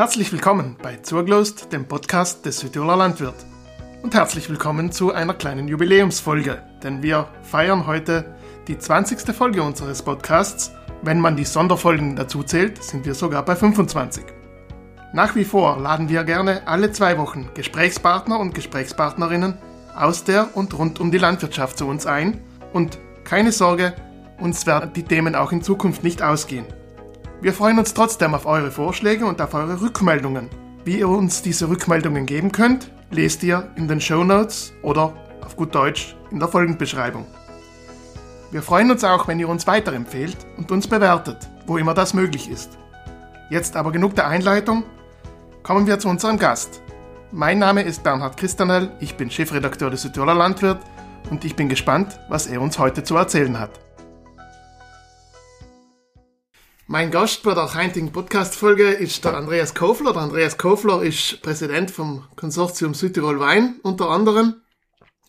Herzlich willkommen bei Zurglost, dem Podcast des Südtiroler Landwirt. Und herzlich willkommen zu einer kleinen Jubiläumsfolge, denn wir feiern heute die 20. Folge unseres Podcasts. Wenn man die Sonderfolgen dazu zählt, sind wir sogar bei 25. Nach wie vor laden wir gerne alle zwei Wochen Gesprächspartner und Gesprächspartnerinnen aus der und rund um die Landwirtschaft zu uns ein und keine Sorge, uns werden die Themen auch in Zukunft nicht ausgehen. Wir freuen uns trotzdem auf eure Vorschläge und auf eure Rückmeldungen. Wie ihr uns diese Rückmeldungen geben könnt, lest ihr in den Show Notes oder auf gut Deutsch in der Folgenbeschreibung. Wir freuen uns auch, wenn ihr uns weiterempfehlt und uns bewertet, wo immer das möglich ist. Jetzt aber genug der Einleitung, kommen wir zu unserem Gast. Mein Name ist Bernhard Christanel, ich bin Chefredakteur des Südtiroler Landwirt und ich bin gespannt, was er uns heute zu erzählen hat. Mein Gast bei der heutigen Podcast-Folge ist der Andreas Kofler. Der Andreas Kofler ist Präsident vom Konsortium Südtirol Wein unter anderem.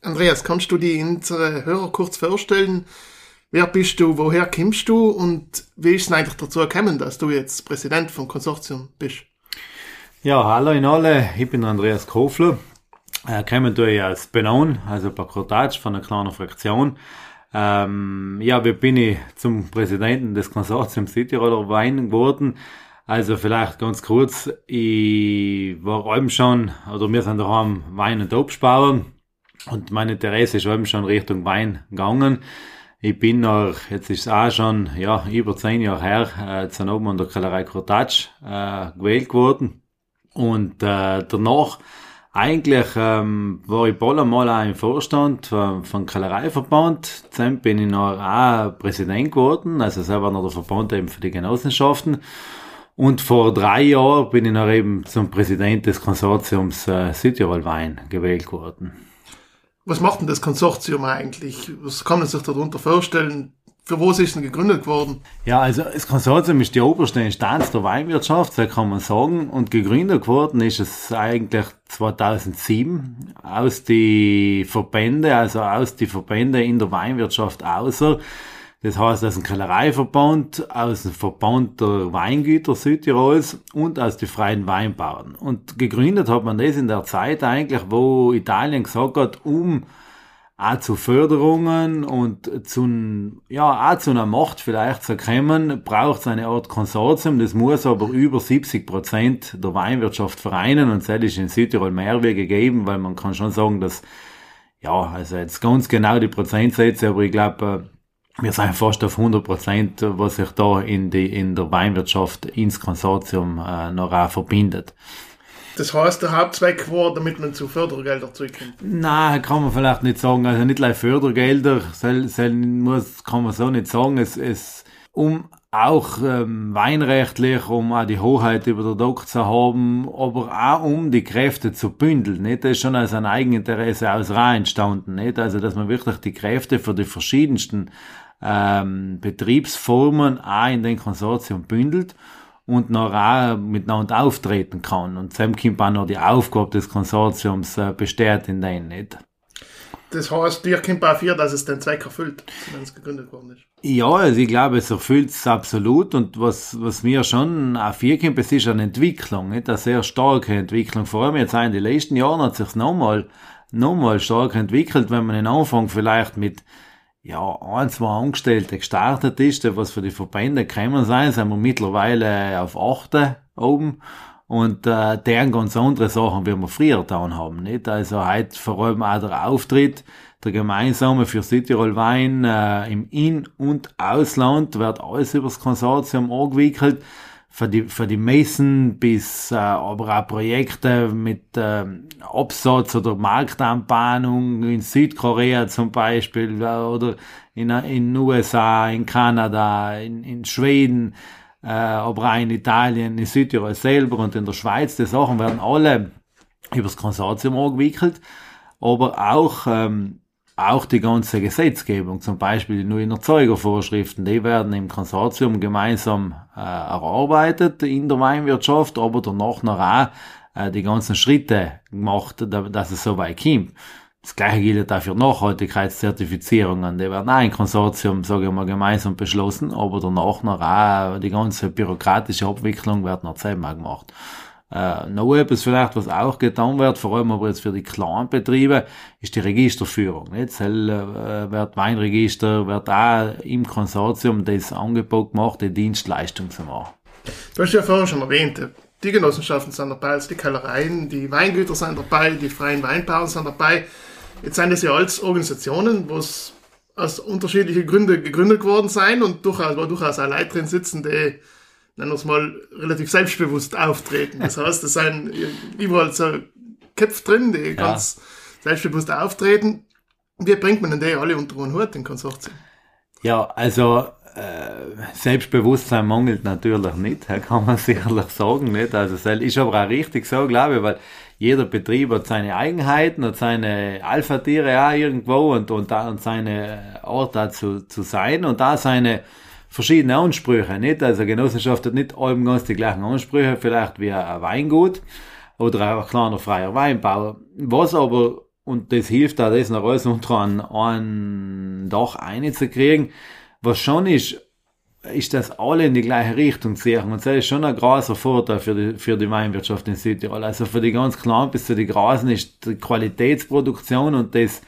Andreas, kannst du die unsere Hörer kurz vorstellen? Wer bist du, woher kommst du und wie ist es eigentlich dazu gekommen, dass du jetzt Präsident vom Konsortium bist? Ja, hallo in alle, ich bin Andreas Kofler. Äh, kommen ich aus Benon, also bei Cortage von einer kleinen Fraktion. Ähm, ja, wie bin ich zum Präsidenten des Konsortiums Südtiroler Wein geworden? Also vielleicht ganz kurz, ich war eben schon, oder wir sind daheim Wein- und Obstbauern und mein Interesse ist eben schon Richtung Wein gegangen. Ich bin noch, jetzt ist es auch schon, ja, über zehn Jahre her, äh, zu oben an der Kellerei Cortage äh, gewählt geworden. Und äh, danach eigentlich ähm, war ich bald einmal auch im Vorstand vom, vom Kellereiverband. Dann bin ich noch auch Präsident geworden, also selber noch der Verband eben für die Genossenschaften. Und vor drei Jahren bin ich noch eben zum Präsident des Konsortiums äh, Südtirol Wein gewählt worden. Was macht denn das Konsortium eigentlich? Was kann man sich darunter vorstellen? Was ist denn gegründet worden? Ja, also das Konsortium ist die oberste Instanz der Weinwirtschaft, so kann man sagen. Und gegründet worden ist es eigentlich 2007 aus die Verbände, also aus die Verbände in der Weinwirtschaft außer. Das heißt aus dem Kellereiverband, aus dem Verband der Weingüter Südtirols und aus den freien Weinbauern. Und gegründet hat man das in der Zeit eigentlich, wo Italien gesagt hat, um auch zu Förderungen und zu, ja, auch zu einer Macht vielleicht zu kommen, braucht es eine Art Konsortium. Das muss aber über 70 Prozent der Weinwirtschaft vereinen und das ist in Südtirol mehr wie gegeben, weil man kann schon sagen, dass, ja, also jetzt ganz genau die Prozentsätze, aber ich glaube, äh, wir sind fast auf 100 Prozent, was sich da in, die, in der Weinwirtschaft ins Konsortium äh, noch auch verbindet. Das heißt, der Hauptzweck war, damit man zu Fördergelder zurückkommt? Nein, kann man vielleicht nicht sagen. Also nicht gleich Fördergelder, soll, soll, muss, kann man so nicht sagen. Es, es, um auch ähm, weinrechtlich, um auch die Hoheit über der Dock zu haben, aber auch um die Kräfte zu bündeln. Nicht? Das ist schon als ein Eigeninteresse aus Ra entstanden. Nicht? Also, dass man wirklich die Kräfte für die verschiedensten ähm, Betriebsformen auch in den Konsortium bündelt und noch auch miteinander auftreten kann. Und dann kommt auch noch die Aufgabe des Konsortiums äh, besteht in denen nicht. Das heißt, dir kommt auch für, dass es den Zweck erfüllt, wenn es gegründet worden ist. Ja, also ich glaube, es erfüllt es absolut. Und was, was mir schon auch viel kommt, es ist eine Entwicklung, nicht? eine sehr starke Entwicklung. Vor allem jetzt auch in den letzten Jahren hat sich nochmal, nochmal stark entwickelt, wenn man den Anfang vielleicht mit ja, ein, zwei Angestellte gestartet ist, was für die Verbände gekommen sein, sind wir mittlerweile auf achte oben. Und äh, deren ganz andere Sachen, wie wir früher getan haben. Nicht? Also heute vor allem auch der Auftritt, der gemeinsame für Südtirol Wein äh, im In- und Ausland wird alles übers Konsortium angewickelt für die, für die Messen bis äh, aber auch Projekte mit äh, Absatz oder Marktanbahnung in Südkorea zum Beispiel äh, oder in in USA, in Kanada, in, in Schweden, äh, aber auch in Italien, in Südtirol selber und in der Schweiz. Die Sachen werden alle übers Konsortium angewickelt, aber auch ähm, auch die ganze Gesetzgebung, zum Beispiel die neuen Erzeugervorschriften, die werden im Konsortium gemeinsam äh, erarbeitet in der Weinwirtschaft, aber danach noch auch äh, die ganzen Schritte gemacht, dass es so weit kommt. Das gleiche gilt auch für Nachhaltigkeitszertifizierungen. Die werden auch im Konsortium, sage ich mal, gemeinsam beschlossen, aber danach noch auch die ganze bürokratische Abwicklung wird noch selber gemacht. Äh, noch etwas vielleicht, was auch getan wird, vor allem aber jetzt für die kleinen Betriebe, ist die Registerführung. Zell, äh, wird Weinregister, wird auch im Konsortium das Angebot gemacht, die Dienstleistung zu machen. Du hast ja vorher schon erwähnt, die Genossenschaften sind dabei, also die Kellereien, die Weingüter sind dabei, die freien Weinbauern sind dabei. Jetzt sind das ja alles Organisationen, wo es aus unterschiedlichen Gründen gegründet worden sein und durchaus, wo durchaus auch Leute drin sitzen, die nennen wir es mal, relativ selbstbewusst auftreten. Das heißt, es sind überall so Köpfe drin, die ja. ganz selbstbewusst auftreten. Wie bringt man denn die alle unter einen Hut, den Konsortium? Ja, also äh, Selbstbewusstsein mangelt natürlich nicht, kann man sicherlich sagen. Nicht? Also ist aber auch richtig so, glaube ich, weil jeder Betrieb hat seine Eigenheiten, hat seine Alpha-Tiere auch irgendwo und, und, und seine Art da zu, zu sein und da seine verschiedene Ansprüche, nicht? Also Genossenschaft hat nicht allem ganz die gleichen Ansprüche, vielleicht wie ein Weingut oder ein kleiner freier Weinbauer. Was aber, und das hilft auch, das noch alles unter ein, ein Dach einzukriegen, was schon ist, ist, dass alle in die gleiche Richtung sehen. Und das ist schon ein großer Vorteil für die, für die Weinwirtschaft in Südtirol. Also für die ganz Kleinen bis zu die Grasen ist die Qualitätsproduktion und das,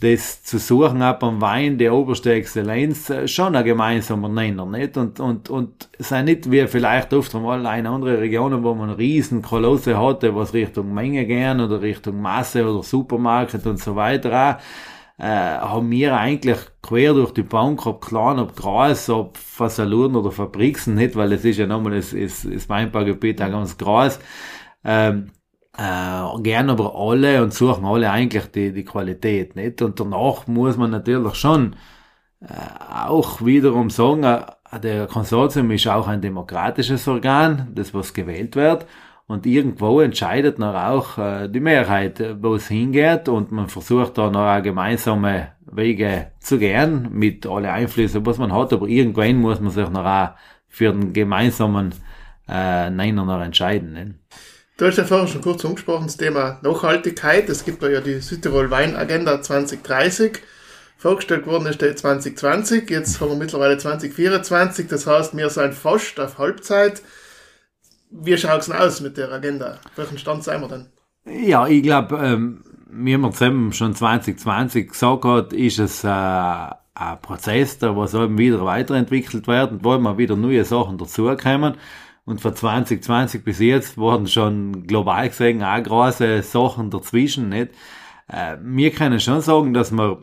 das zu suchen ab am Wein, die oberste Exzellenz, äh, schon ein gemeinsamer Nenner, nicht? Und, und, und sei nicht wie vielleicht oft einmal in andere Regionen, wo man riesen Kolosse hatte, was Richtung Menge gern oder Richtung Masse oder Supermarkt und so weiter auch, äh, haben wir eigentlich quer durch die Bank, ob klein, ob groß, ob Fasaluren oder Fabriksen, nicht, weil es ist ja nochmal das, das, das Weinbaugebiet auch ganz groß, ähm, äh, gern aber alle und suchen alle eigentlich die, die Qualität, nicht? Und danach muss man natürlich schon äh, auch wiederum sagen, äh, der Konsortium ist auch ein demokratisches Organ, das was gewählt wird. Und irgendwo entscheidet noch auch äh, die Mehrheit, wo es hingeht und man versucht da noch gemeinsame Wege zu gehen mit alle Einflüsse, was man hat, aber irgendwann muss man sich noch auch für den gemeinsamen äh, Nenner noch entscheiden. Ne? Du hast ja vorhin schon kurz angesprochen, das Thema Nachhaltigkeit. Es gibt ja die Südtirol Wein Agenda 2030. Vorgestellt worden ist der 2020, jetzt haben wir mittlerweile 2024, das heißt, wir sind fast auf Halbzeit. Wie schaut es denn aus mit der Agenda? Welchen Stand sind wir denn? Ja, ich glaube, ähm, wie man zusammen schon 2020 gesagt hat, ist es äh, ein Prozess, der eben wieder weiterentwickelt wird und wo immer wieder neue Sachen dazukommen. Und von 2020 bis jetzt wurden schon global gesehen auch große Sachen dazwischen, nicht? Äh, wir können schon sagen, dass wir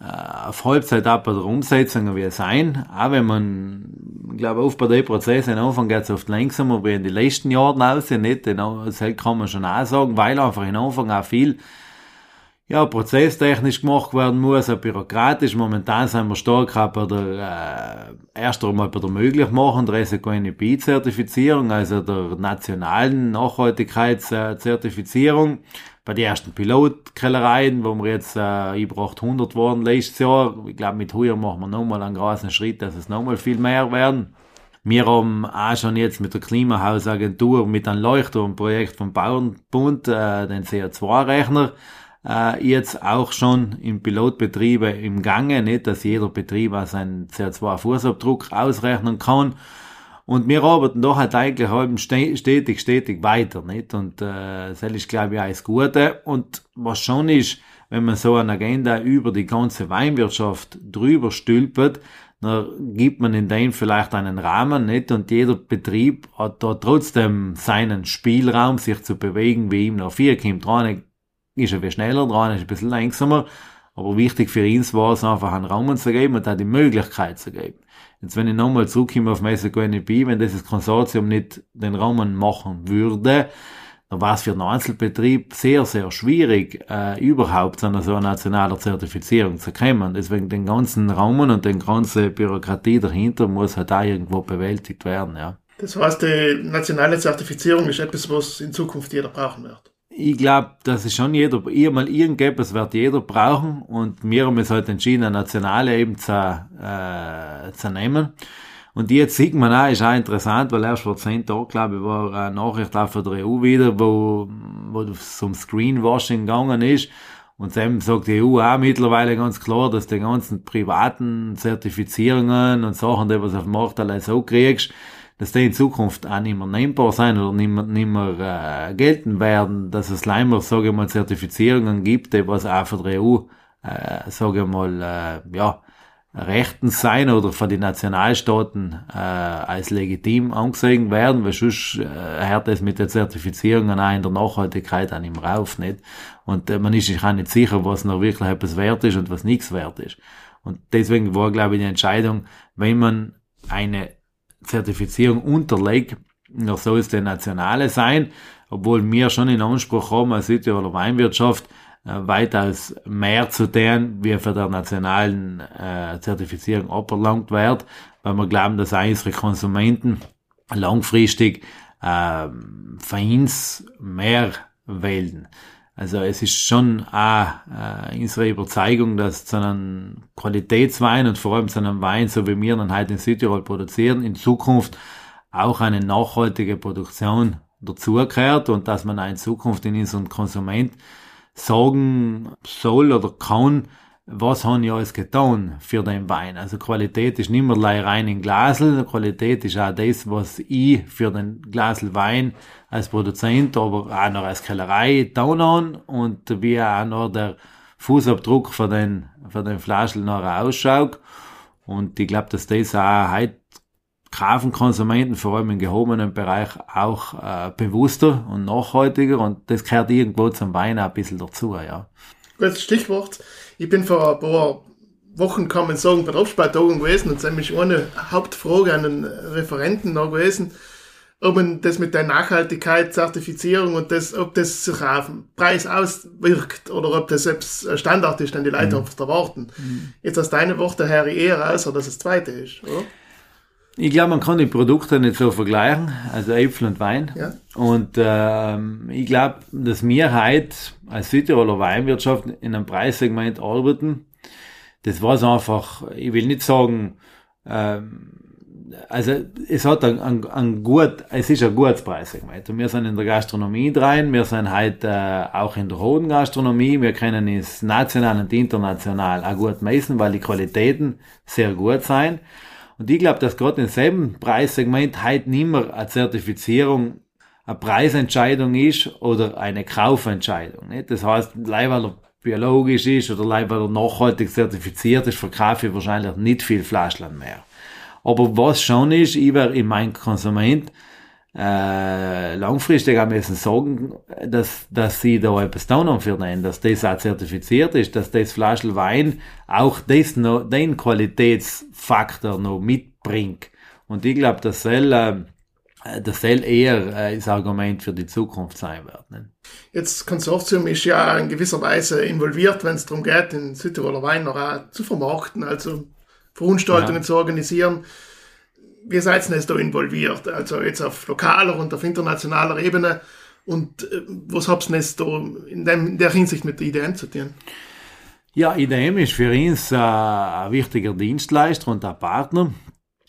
äh, auf Halbzeit ab bei der Umsetzung wie sein, auch wenn man, glaube, oft bei den Prozessen am Anfang geht es oft langsamer wie in den letzten Jahren aus, nicht? Das kann man schon auch sagen, weil einfach am Anfang auch viel ja, prozesstechnisch gemacht werden muss, auch bürokratisch. Momentan sind wir stark auch bei der, äh, erst einmal bei der Möglichmachung der SECO-NEP-Zertifizierung, also der nationalen Nachhaltigkeitszertifizierung. Bei den ersten Pilotkellereien, wo wir jetzt äh, über 800 waren letztes Jahr. Ich glaube, mit Heuer machen wir nochmal einen großen Schritt, dass es nochmal viel mehr werden. Wir haben auch schon jetzt mit der Klimahausagentur, mit einem Leuchtturmprojekt vom Bauernbund, äh, den CO2-Rechner, äh, jetzt auch schon im Pilotbetriebe im Gange, nicht, dass jeder Betrieb auch seinen CO2-Fußabdruck ausrechnen kann. Und wir arbeiten doch halt eigentlich halb stetig, stetig weiter, nicht? Und äh, das ist, glaube ich, das Gute. Und was schon ist, wenn man so eine Agenda über die ganze Weinwirtschaft drüber stülpert, dann gibt man in dem vielleicht einen Rahmen, nicht? Und jeder Betrieb hat da trotzdem seinen Spielraum, sich zu bewegen, wie ihm noch vier kommt. Dran ist er schneller dran, ist ein bisschen langsamer. Aber wichtig für ihn war es einfach, einen Raum zu geben und auch die Möglichkeit zu geben. Jetzt, wenn ich nochmal zurückkomme auf Mexico NEP, wenn dieses Konsortium nicht den Raum machen würde, dann war es für den Einzelbetrieb sehr, sehr schwierig, äh, überhaupt zu einer so nationaler Zertifizierung zu kommen. Deswegen den ganzen Raum und den ganze Bürokratie dahinter muss halt auch irgendwo bewältigt werden, ja. Das heißt, die nationale Zertifizierung ist etwas, was in Zukunft jeder brauchen wird ich glaube, dass es schon jeder, mal irgendetwas wird jeder brauchen und wir haben es halt entschieden, eine nationale eben zu, äh, zu nehmen. Und jetzt sieht man auch, ist auch interessant, weil erst vor zehn Tagen, glaube ich, war eine Nachricht auch von der EU wieder, wo, wo es um Screenwashing gegangen ist. Und dann sagt die EU auch mittlerweile ganz klar, dass die ganzen privaten Zertifizierungen und Sachen, die was auf dem Markt allein so kriegst, dass die in Zukunft auch nicht mehr nehmbar sein oder nicht mehr, nicht mehr äh, gelten werden, dass es leider, sage ich mal, Zertifizierungen gibt, die was auch von der EU, äh, sage ich mal, äh, ja, rechtens sein oder von den Nationalstaaten äh, als legitim angesehen werden, weil sonst äh, hört es mit der Zertifizierung auch in der Nachhaltigkeit auch nicht mehr auf, nicht? Und äh, man ist sich auch nicht sicher, was noch wirklich etwas wert ist und was nichts wert ist. Und deswegen war, glaube ich, die Entscheidung, wenn man eine Zertifizierung unterlegt, noch soll es der nationale sein, obwohl wir schon in Anspruch haben als Südtiroler Weinwirtschaft, äh, weitaus mehr zu tun, wie für der nationalen äh, Zertifizierung abverlangt wird, weil wir glauben, dass unsere Konsumenten langfristig äh, für uns mehr wählen. Also es ist schon auch äh, unsere Überzeugung, dass zu einem Qualitätswein und vor allem zu einem Wein, so wie wir dann heute in Südtirol produzieren, in Zukunft auch eine nachhaltige Produktion dazugehört und dass man auch in Zukunft in unseren Konsument sagen soll oder kann, was haben ich alles getan für den Wein. Also Qualität ist nicht mehr rein in Glasel, Qualität ist auch das, was ich für den Glasel Wein als Produzent, aber auch noch als Kellerei getan habe und wie auch noch der Fußabdruck von den, von den Flaschen noch ausschaut. Und ich glaube, dass das auch heute kaufen Konsumenten, vor allem im gehobenen Bereich, auch äh, bewusster und nachhaltiger und das gehört irgendwo zum Wein auch ein bisschen dazu, ja. Gutes Stichwort. Ich bin vor ein paar Wochen, kann man sagen, bei der Abspaltung gewesen und es ist nämlich eine Hauptfrage an den Referenten noch gewesen, ob man das mit der Nachhaltigkeit, Zertifizierung und das, ob das sich auf den Preis auswirkt oder ob das selbst Standard ist, den die Leute mhm. einfach erwarten. Mhm. Jetzt aus deiner Worte her eher aus, dass das zweite ist, oder? Ich glaube, man kann die Produkte nicht so vergleichen, also Äpfel und Wein. Ja. Und ähm, ich glaube, dass wir heute als Südtiroler Weinwirtschaft in einem Preissegment arbeiten. Das war einfach, ich will nicht sagen, ähm, also es hat ein, ein, ein gut, es ist ein gutes Preissegment. Und wir sind in der Gastronomie rein, wir sind heute äh, auch in der hohen Gastronomie, wir können es national und international auch gut messen, weil die Qualitäten sehr gut sind. Und ich glaube, dass gerade in selben Preissegment heute nicht mehr eine Zertifizierung eine Preisentscheidung ist oder eine Kaufentscheidung. Nicht? Das heißt, leider weil er biologisch ist oder leider weil er nachhaltig zertifiziert ist, verkaufe ich wahrscheinlich nicht viel Flaschland mehr. Aber was schon ist, ich werde in meinem Konsument äh, langfristig auch müssen sagen, dass, dass sie da etwas tun haben für den, dass das auch zertifiziert ist, dass das Flaschel Wein auch das noch, den Qualitätsfaktor noch mitbringt. Und ich glaube, das soll, äh, das soll eher äh, das Argument für die Zukunft sein wird. Ne? Jetzt Konsortium ist ja in gewisser Weise involviert, wenn es darum geht, den Südtiroler Wein noch zu vermarkten, also Veranstaltungen ja. zu organisieren wie seid ihr da involviert? Also jetzt auf lokaler und auf internationaler Ebene. Und äh, was habt ihr da in, dem, in der Hinsicht mit der IDM zu tun? Ja, IDM ist für uns äh, ein wichtiger Dienstleister und ein Partner,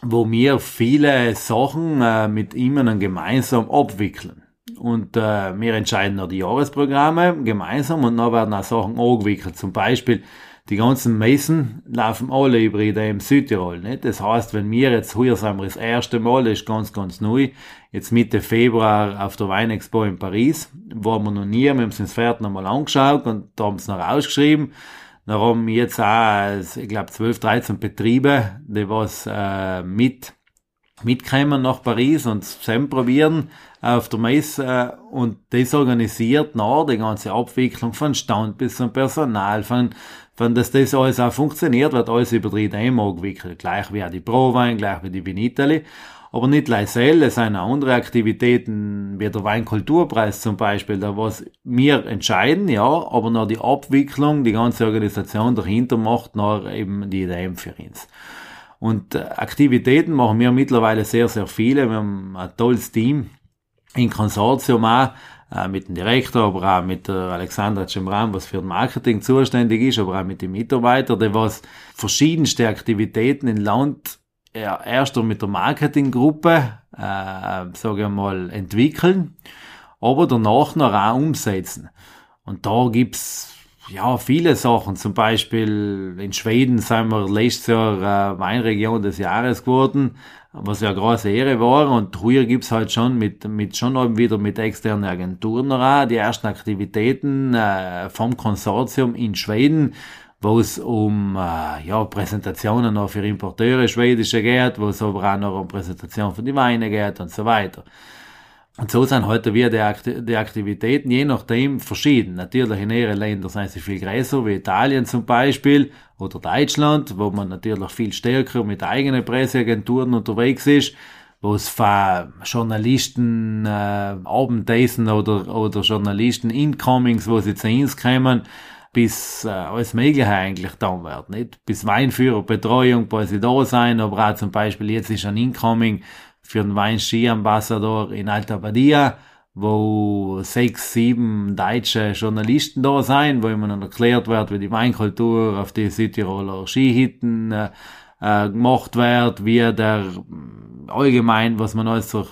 wo wir viele Sachen äh, mit ihnen gemeinsam abwickeln. Und äh, wir entscheiden noch die Jahresprogramme gemeinsam und dann werden auch Sachen angewickelt. Zum Beispiel die ganzen Messen laufen alle über im Südtirol. Nicht? Das heißt, wenn wir jetzt heuer sind wir das erste Mal, das ist ganz, ganz neu, jetzt Mitte Februar auf der Weinexpo in Paris, waren wir noch nie, wir haben es ins Pferd nochmal angeschaut und da haben sie noch ausgeschrieben. Da haben wir jetzt auch, ich glaube, 12, 13 Betriebe, die was äh, mit mitkommen nach Paris und zusammen probieren auf der Messe und das organisiert nach die ganze Abwicklung von Stand bis zum Personal, von wenn das, das alles auch funktioniert, wird alles über die Demo gewickelt. Gleich wie auch die Prowein, gleich wie die Vinitali. Aber nicht leisel, es sind auch andere Aktivitäten, wie der Weinkulturpreis zum Beispiel, da was wir entscheiden, ja, aber noch die Abwicklung, die ganze Organisation dahinter macht noch eben die DM für uns. Und äh, Aktivitäten machen wir mittlerweile sehr, sehr viele. Wir haben ein tolles Team in Konsortium auch, äh, mit dem Direktor, aber auch mit der Alexandra Cemran, was für das Marketing zuständig ist, aber auch mit den Mitarbeitern, die was verschiedenste Aktivitäten in Land ja, erst mit der Marketinggruppe, äh, sage ich mal, entwickeln, aber danach noch auch umsetzen. Und da gibt's ja, viele Sachen. Zum Beispiel in Schweden sind wir letztes Jahr äh, Weinregion des Jahres geworden, was ja eine große Ehre war. Und früher gibt's halt schon mit, mit schon wieder mit externen Agenturen noch auch die ersten Aktivitäten äh, vom Konsortium in Schweden, wo es um äh, ja, Präsentationen noch für Importeure schwedische geht, wo es aber auch noch um Präsentationen für die Weine geht und so weiter. Und so sind heute wieder die, Akti die Aktivitäten je nachdem verschieden. Natürlich in ihren Ländern sind sie viel größer, wie Italien zum Beispiel oder Deutschland, wo man natürlich viel stärker mit eigenen Presseagenturen unterwegs ist, wo es von Journalisten äh, Abendessen oder, oder Journalisten Incomings, wo sie zu uns kommen, bis äh, alles Mögliche eigentlich da wird. Nicht? Bis Weinführer, Betreuung, bis sie da sein, aber auch zum Beispiel jetzt ist ein Incoming für den Wein Ski Ambassador in Alta Badia, wo sechs, sieben deutsche Journalisten da sein, wo immer noch erklärt wird, wie die Weinkultur auf die Südtiroler Skihitten äh, äh, gemacht wird, wie der allgemein, was man alles zur,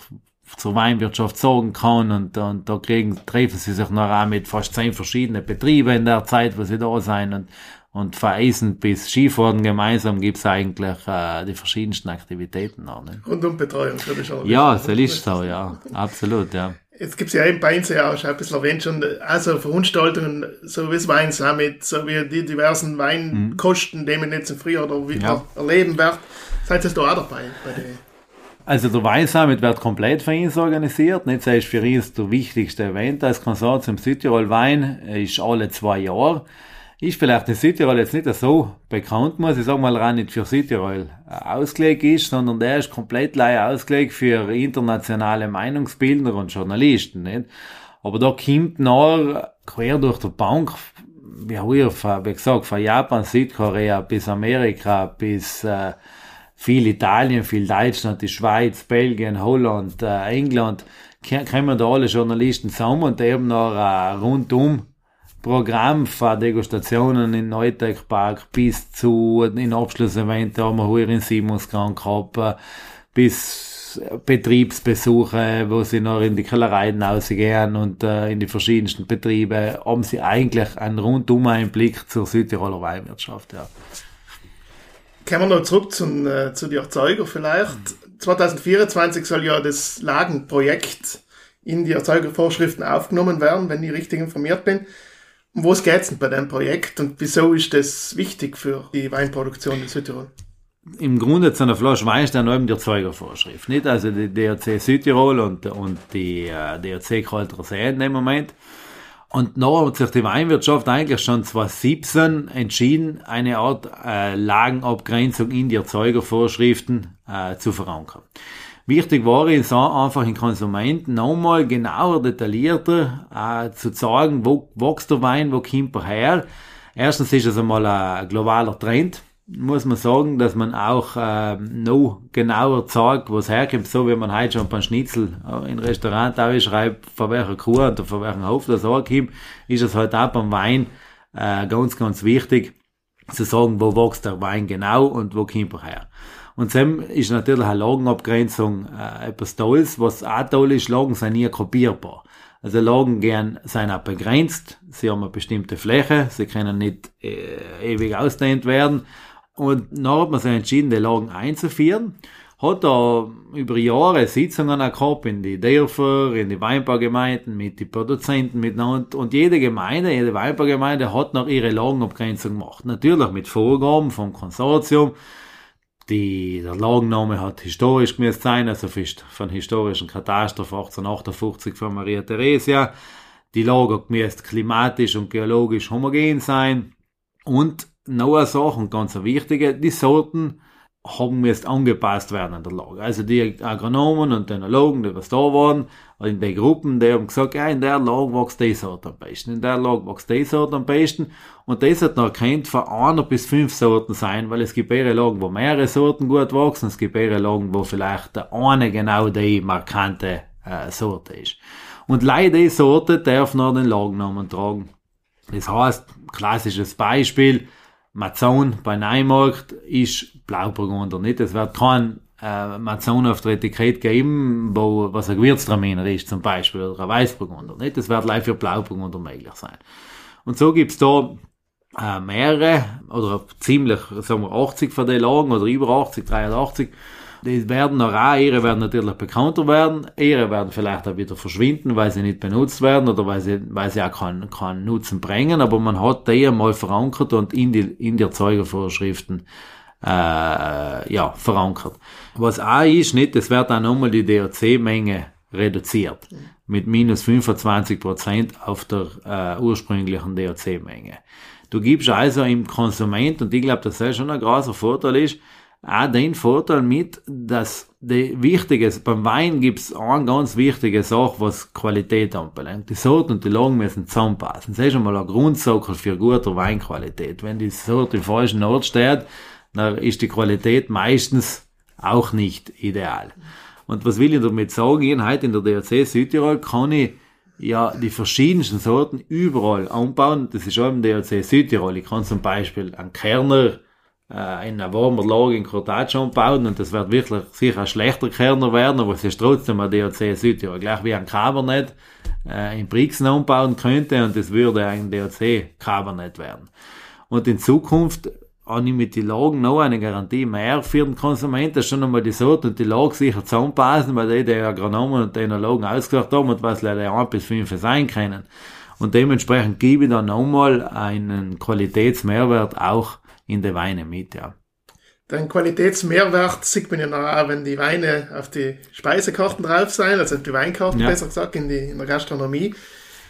zur Weinwirtschaft sagen kann. Und, und da kriegen, treffen sie sich noch auch mit fast zehn verschiedenen Betrieben in der Zeit, wo sie da sein. Und und von Eisen bis Skifahren gemeinsam gibt's eigentlich äh, die verschiedensten Aktivitäten noch. Ne? Rund um Betreuung, würde ich auch Ja, so ist so, ja. Absolut, ja. Jetzt gibt's ja eben bei uns ja auch schon ein bisschen erwähnt schon, also Veranstaltungen, so wie das Wein Summit, so wie die diversen Weinkosten, mhm. die man jetzt im Frühjahr oder wieder ja. erleben wird. Seid ihr da auch dabei? Bei den also der Weinsummit wird komplett für uns organisiert. Nicht das ist für uns der wichtigste Event als Konsortium Südtirol Wein, ist alle zwei Jahre ist vielleicht in Südtirol jetzt nicht so bekannt, muss ich sagen mal, rein nicht für Südtirol äh, ausgelegt ist, sondern der ist komplett leider ausgelegt für internationale Meinungsbildner und Journalisten, nicht? Aber da kommt noch quer durch die Bank, wie früher, wie gesagt, von Japan, Südkorea bis Amerika, bis äh, viel Italien, viel Deutschland, die Schweiz, Belgien, Holland, äh, England, kommen da alle Journalisten zusammen und eben noch äh, rundum Programm von Degustationen in Neutech Park bis zu in Abschlusseventen haben wir hier in Simonskran gehabt, bis Betriebsbesuche, wo sie noch in die Kellereien rausgehen und äh, in die verschiedensten Betriebe, haben sie eigentlich einen rundum Einblick zur Südtiroler Weinwirtschaft, ja. Kommen wir noch zurück zum, äh, zu den Erzeuger vielleicht. 2024 soll ja das Lagenprojekt in die Erzeugervorschriften aufgenommen werden, wenn ich richtig informiert bin. Um was geht es denn bei dem Projekt und wieso ist das wichtig für die Weinproduktion in Südtirol? Im Grunde zu einer Flasche Wein ist dann eben die Erzeugervorschrift, nicht? Also die DRC Südtirol und, und die äh, DRC Kalter See in dem Moment. Und noch hat sich die Weinwirtschaft eigentlich schon 2017 entschieden, eine Art äh, Lagenabgrenzung in die Erzeugervorschriften äh, zu verankern. Wichtig war es einfach den Konsumenten nochmal genauer, detaillierter äh, zu sagen, wo wächst der Wein, wo kommt er her. Erstens ist es einmal ein globaler Trend, muss man sagen, dass man auch äh, noch genauer sagt, wo es herkommt, so wie man heute schon beim Schnitzel äh, in Restaurant schreibt, von welcher Kuh und von welchem Hof das ankommt, ist es halt auch beim Wein äh, ganz, ganz wichtig zu sagen, wo wächst der Wein genau und wo kommt er her. Und dann ist natürlich eine Lagenabgrenzung äh, etwas Tolles. Was auch toll ist, Lagen sind nie kopierbar. Also Lagen gern sind auch begrenzt. Sie haben eine bestimmte Fläche. Sie können nicht äh, ewig ausdehnt werden. Und dann hat man sich entschieden, die Lagen einzuführen. Hat da über Jahre Sitzungen auch gehabt in die Dörfer, in die Weinbaugemeinden, mit den Produzenten miteinander. Und jede Gemeinde, jede Weinbaugemeinde hat noch ihre Lagenabgrenzung gemacht. Natürlich mit Vorgaben vom Konsortium die, der Lagenname hat historisch gemäß sein, also von historischen Katastrophe 1858 von Maria Theresia. Die Lager gemäß klimatisch und geologisch homogen sein. Und noch eine Sache, und ganz wichtige, die Sorten haben müsst angepasst werden an der Lage. Also die Agronomen und Dänologen, die was da waren, in den Gruppen, die haben gesagt, ja, in der Lage wächst die Sorte am besten, in der Lage wächst die Sorte am besten. Und das hat noch erkannt, von einer bis fünf Sorten sein, weil es gibt eher Lagen, wo mehrere Sorten gut wachsen, es gibt eher Lagen, wo vielleicht eine genau die markante äh, Sorte ist. Und leider die Sorte darf noch den Lagennamen tragen. Das heißt, klassisches Beispiel, Mazon bei Neumarkt ist Blauburgunder nicht. Es wird kein äh, Mazon auf der Etikett geben, wo was ein Gewürztraminer ist zum Beispiel oder ein Weißburgunder nicht. Das wird live für Blauburgunder möglich sein. Und so gibt's da äh, mehrere oder ziemlich, sagen wir 80 von den Lagen oder über 80, 83. Die werden noch auch, ihre werden natürlich bekannter werden, ihre werden vielleicht auch wieder verschwinden, weil sie nicht benutzt werden oder weil sie, weil sie auch keinen, keinen Nutzen bringen, aber man hat die mal verankert und in die, in die Erzeugervorschriften äh, ja, verankert. Was auch ist, nicht, es wird auch nochmal die DOC-Menge reduziert. Mit minus 25 Prozent auf der äh, ursprünglichen DOC-Menge. Du gibst also im Konsument, und ich glaube, dass das schon ein großer Vorteil ist, auch den Vorteil mit, dass die Wichtiges, beim Wein gibt's eine ganz wichtige Sache, was Qualität anbelangt. Die Sorten und die Lagen müssen zusammenpassen. Das ist schon mal ein Grundsockel für gute Weinqualität. Wenn die Sorte im falschen Ort steht, dann ist die Qualität meistens auch nicht ideal. Und was will ich damit sagen? Heute in der DRC Südtirol kann ich ja die verschiedensten Sorten überall anbauen. Das ist auch im DRC Südtirol. Ich kann zum Beispiel einen Kerner äh, in einer warmen Lage in Cortaccio anbauen und das wird wirklich sicher ein schlechter Kerner werden, aber es ist trotzdem ein DRC Südtirol. Gleich wie ein Cabernet äh, in Brixen anbauen könnte und das würde ein DRC Cabernet werden. Und in Zukunft habe ich mit den Lagen noch eine Garantie mehr für den Konsumenten, schon einmal die Sorte und die Lage sicher zusammenpassen, weil die, die Agronomen und die Lagen ausgesucht haben und was leider 1 bis 5 sein können. Und dementsprechend gebe ich dann nochmal einen Qualitätsmehrwert auch in die Weine mit, ja. Den Qualitätsmehrwert sieht man ja noch auch, wenn die Weine auf die Speisekarten drauf sein, also auf die Weinkarten ja. besser gesagt, in, die, in der Gastronomie.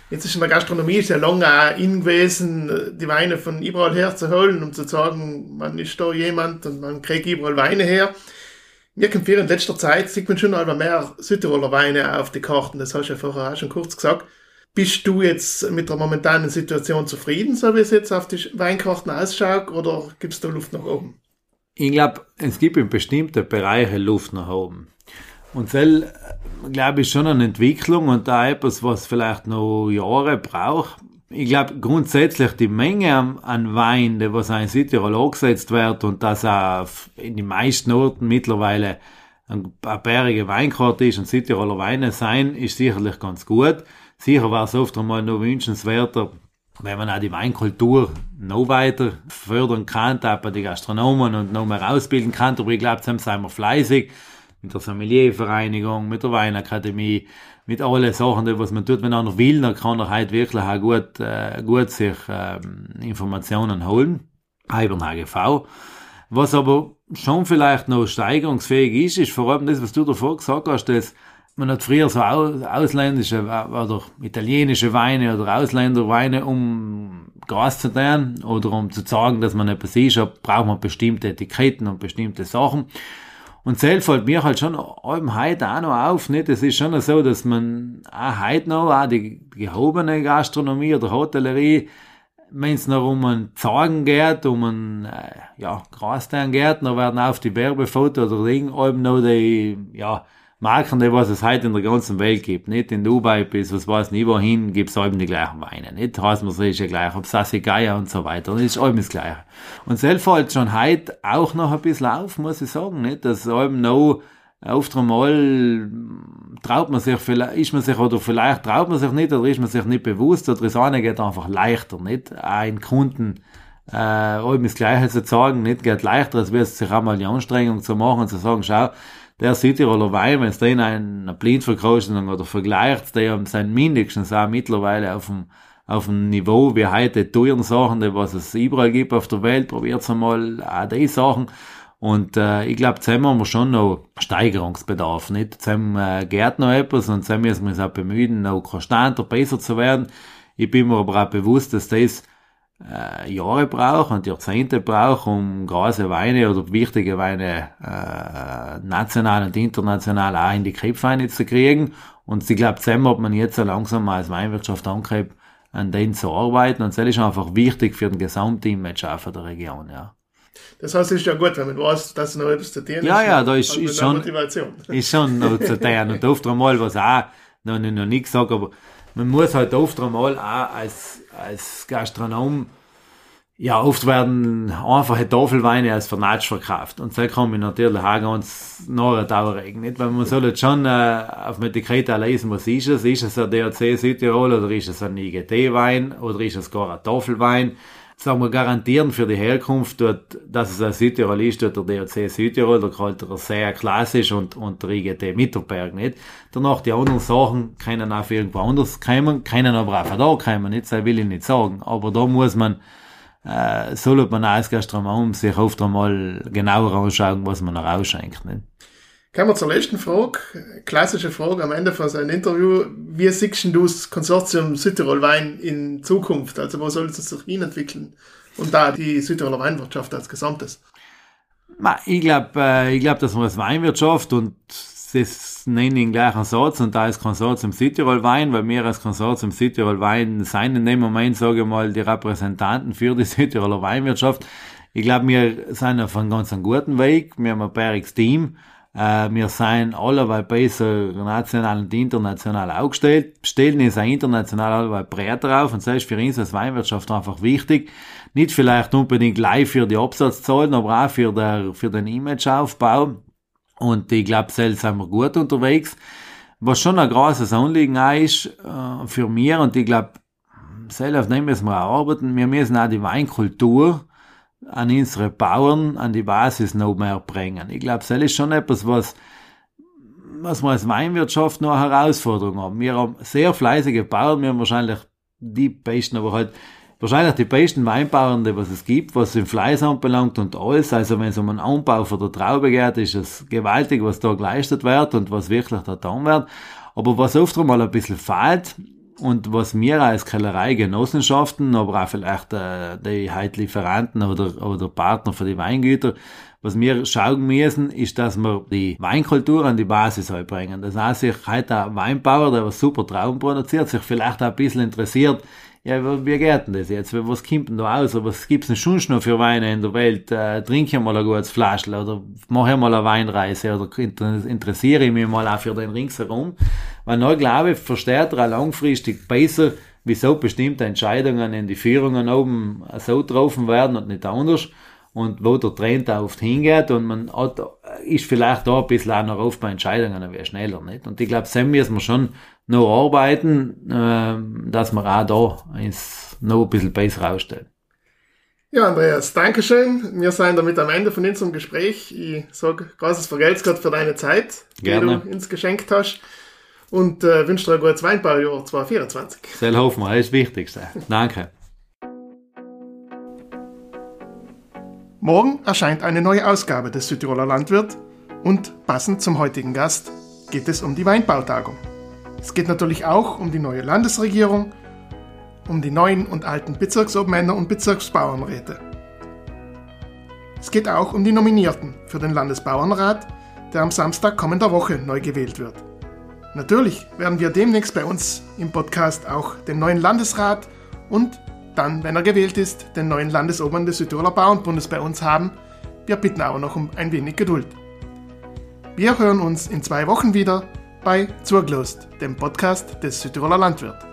Jetzt ist in der Gastronomie ist ja lange auch in gewesen, die Weine von überall her zu holen, um zu sagen, man ist da jemand und man kriegt überall Weine her. Mir kommt in letzter Zeit sieht man schon einmal mehr Südtiroler Weine auf die Karten, das hast du ja vorher auch schon kurz gesagt. Bist du jetzt mit der momentanen Situation zufrieden, so wie es jetzt auf die Weinkarten ausschaut, oder gibt es da Luft nach oben? Ich glaube, es gibt in bestimmten Bereichen Luft nach oben. Und das, glaube ich, schon eine Entwicklung und da etwas, was vielleicht noch Jahre braucht. Ich glaube, grundsätzlich die Menge an Wein, die was in Südtirol angesetzt wird und das auch in den meisten Orten mittlerweile eine bärige Weinkarte ist und Südtiroler Weine sein, ist sicherlich ganz gut. Sicher war es oft einmal noch wünschenswerter, wenn man auch die Weinkultur noch weiter fördern kann, auch bei den Gastronomen und noch mehr ausbilden kann. Aber ich glaube, sind wir fleißig mit der Sommeliervereinigung, mit der Weinakademie, mit allen Sachen, die was man tut. Wenn einer will, dann kann er halt wirklich auch gut, äh, gut sich ähm, Informationen holen, auch über den HGV. Was aber schon vielleicht noch steigerungsfähig ist, ist vor allem das, was du davor gesagt hast, dass man hat früher so ausländische oder italienische Weine oder Ausländerweine, um Gas zu tun oder um zu sagen, dass man etwas ist, braucht man bestimmte Etiketten und bestimmte Sachen. Und selbst fällt mir halt schon allem heute auch noch auf, nicht? Es ist schon so, dass man auch heute noch, auch die gehobene Gastronomie oder Hotellerie, wenn es noch um ein Zagen geht, um ein, äh, ja, Grasstein geht, dann werden auf die Werbefotos oder allem noch die, ja, Marken, die was es heute in der ganzen Welt gibt. Nicht in Dubai bis was weiß nie wohin, gibt's allem die gleichen Weine. Nicht heißt man, ist ja gleich, ob Sassigaia und so weiter. Das ist allem das Gleiche. Und selbst fällt schon heute auch noch ein bisschen auf, muss ich sagen, nicht? Dass allem noch oft einmal traut man sich vielleicht, ist man sich oder vielleicht traut man sich nicht oder ist man sich nicht bewusst oder das eine geht einfach leichter, nicht? Ein Kunden, äh, allem das Gleiche zu sagen, nicht? Geht leichter, als wäre es sich einmal die Anstrengung zu machen und zu sagen, schau, der Südtiroler Wein, wenn es den eine Blindverkostung oder vergleicht, der sind mindestens auch mittlerweile auf dem, auf dem Niveau wie heute teuren Sachen, die was es überall gibt auf der Welt, probiert's einmal auch die Sachen. Und äh, ich glaube, zusammen haben wir schon noch Steigerungsbedarf. Nicht? Zusammen äh, geht noch etwas und zusammen müssen wir uns auch bemühen, noch konstanter, besser zu werden. Ich bin mir aber auch bewusst, dass das äh, Jahre braucht und Jahrzehnte braucht, um große Weine oder wichtige Weine äh, national und international auch in die Krebsweine zu kriegen. Und ich glaube, zusammen hat man jetzt so langsam als Weinwirtschaft angegeben, an denen zu arbeiten. Und das ist einfach wichtig für den Gesamtimage auch von der Region, ja. Das heißt, es ist ja gut, wenn man weiß, dass noch etwas zu tun ist. Ja, ja, da ist, ist schon, Motivation. ist schon noch zu tun. Und oft einmal, was auch, noch, noch nicht gesagt, aber man muss halt oft einmal auch als, als Gastronom, ja, oft werden einfache Tafelweine als Vernatsch verkauft. Und so kann man natürlich auch ganz nachher dauerregen. Nicht? Weil man soll jetzt schon äh, auf dem Etikett lesen, was ist es? Ist es ein DRC Südtirol oder ist es ein IGT-Wein oder ist es gar ein Tafelwein? Sagen wir, garantieren für die Herkunft dort, dass es ein Südtirol ist, dort der DOC Südtirol, der Kalterer sehr klassisch und, und der IGT Mittelberg nicht. Danach die anderen Sachen können auch irgendwo anders kommen, können aber auch da kommen, nicht, das will ich nicht sagen. Aber da muss man, äh, sollte man als Gastronom sich oft einmal genauer anschauen, was man rausschenkt, nicht. Kommen wir zur letzten Frage. Klassische Frage am Ende von seinem Interview. Wie siehst du das Konsortium Südtirol Wein in Zukunft? Also wo soll es sich hinentwickeln? Und da die Südtiroler Weinwirtschaft als Gesamtes? Ich glaube, äh, ich glaube, dass man als Weinwirtschaft und das nenne ich den gleichen Satz und da ist Konsortium Südtirol Wein, weil wir als Konsortium Südtirol Wein sein in dem Moment, sage ich mal, die Repräsentanten für die Südtiroler Weinwirtschaft. Ich glaube, wir sind auf einem ganz guten Weg. Wir haben ein bäriges Team. Äh, wir sind alleweil besser national und international aufgestellt. Stellen ist auch international alleweil breiter auf und das ist für uns als Weinwirtschaft einfach wichtig. Nicht vielleicht unbedingt live für die Absatzzahlen, aber auch für, der, für den Imageaufbau. Und ich glaube, selbst sind wir gut unterwegs. Was schon ein großes Anliegen ist äh, für mir und ich glaube, selbst auf dem müssen wir auch arbeiten. Wir müssen auch die Weinkultur an unsere Bauern an die Basis noch mehr bringen. Ich glaube, das ist schon etwas, was, was wir als Weinwirtschaft noch eine Herausforderung haben. Wir haben sehr fleißige Bauern, wir haben wahrscheinlich die besten, aber halt wahrscheinlich die besten Weinbauern, die was es gibt, was den Fleiß anbelangt und alles. Also wenn es um einen Anbau von der Traube geht, ist es gewaltig, was da geleistet wird und was wirklich da getan wird. Aber was oft einmal ein bisschen fehlt, und was wir als Kellerei-Genossenschaften, aber auch vielleicht äh, die halt Lieferanten oder, oder Partner für die Weingüter, was wir schauen müssen, ist, dass wir die Weinkultur an die Basis halt bringen. Das heißt, sich heute ein Weinbauer, der was super Trauben produziert, sich vielleicht auch ein bisschen interessiert, ja, wie geht denn das jetzt? Was kommt denn da aus? Was gibt's denn schon noch für Weine in der Welt? Äh, trinke ich mal ein gutes Flaschel oder mache ich mal eine Weinreise oder interessiere ich mich mal auch für den ringsherum? Weil ich glaube, versteht er langfristig besser, wieso bestimmte Entscheidungen in die Führungen oben so getroffen werden und nicht anders und wo der Trend auch oft hingeht und man hat, ist vielleicht da ein bisschen auch noch oft bei Entscheidungen ein schneller, nicht? Und ich glaube, so müssen wir schon noch arbeiten, äh, dass wir auch da uns noch ein bisschen besser ausstellen. Ja, Andreas, Dankeschön. Wir sind damit am Ende von unserem Gespräch. Ich sage großes Vergelt's Gott für deine Zeit, Gerne. die du uns geschenkt hast. Und äh, wünsche dir ein gutes Weinbaujahr 2024. Sehr hoffen wir, das ist das Wichtigste. Danke. Morgen erscheint eine neue Ausgabe des Südtiroler Landwirt und passend zum heutigen Gast geht es um die Weinbautagung. Es geht natürlich auch um die neue Landesregierung, um die neuen und alten Bezirksobmänner und Bezirksbauernräte. Es geht auch um die Nominierten für den Landesbauernrat, der am Samstag kommender Woche neu gewählt wird. Natürlich werden wir demnächst bei uns im Podcast auch den neuen Landesrat und dann, wenn er gewählt ist, den neuen Landesobmann des Südtiroler Bauernbundes bei uns haben. Wir bitten aber noch um ein wenig Geduld. Wir hören uns in zwei Wochen wieder bei Zurglost, dem Podcast des Südtiroler Landwirt.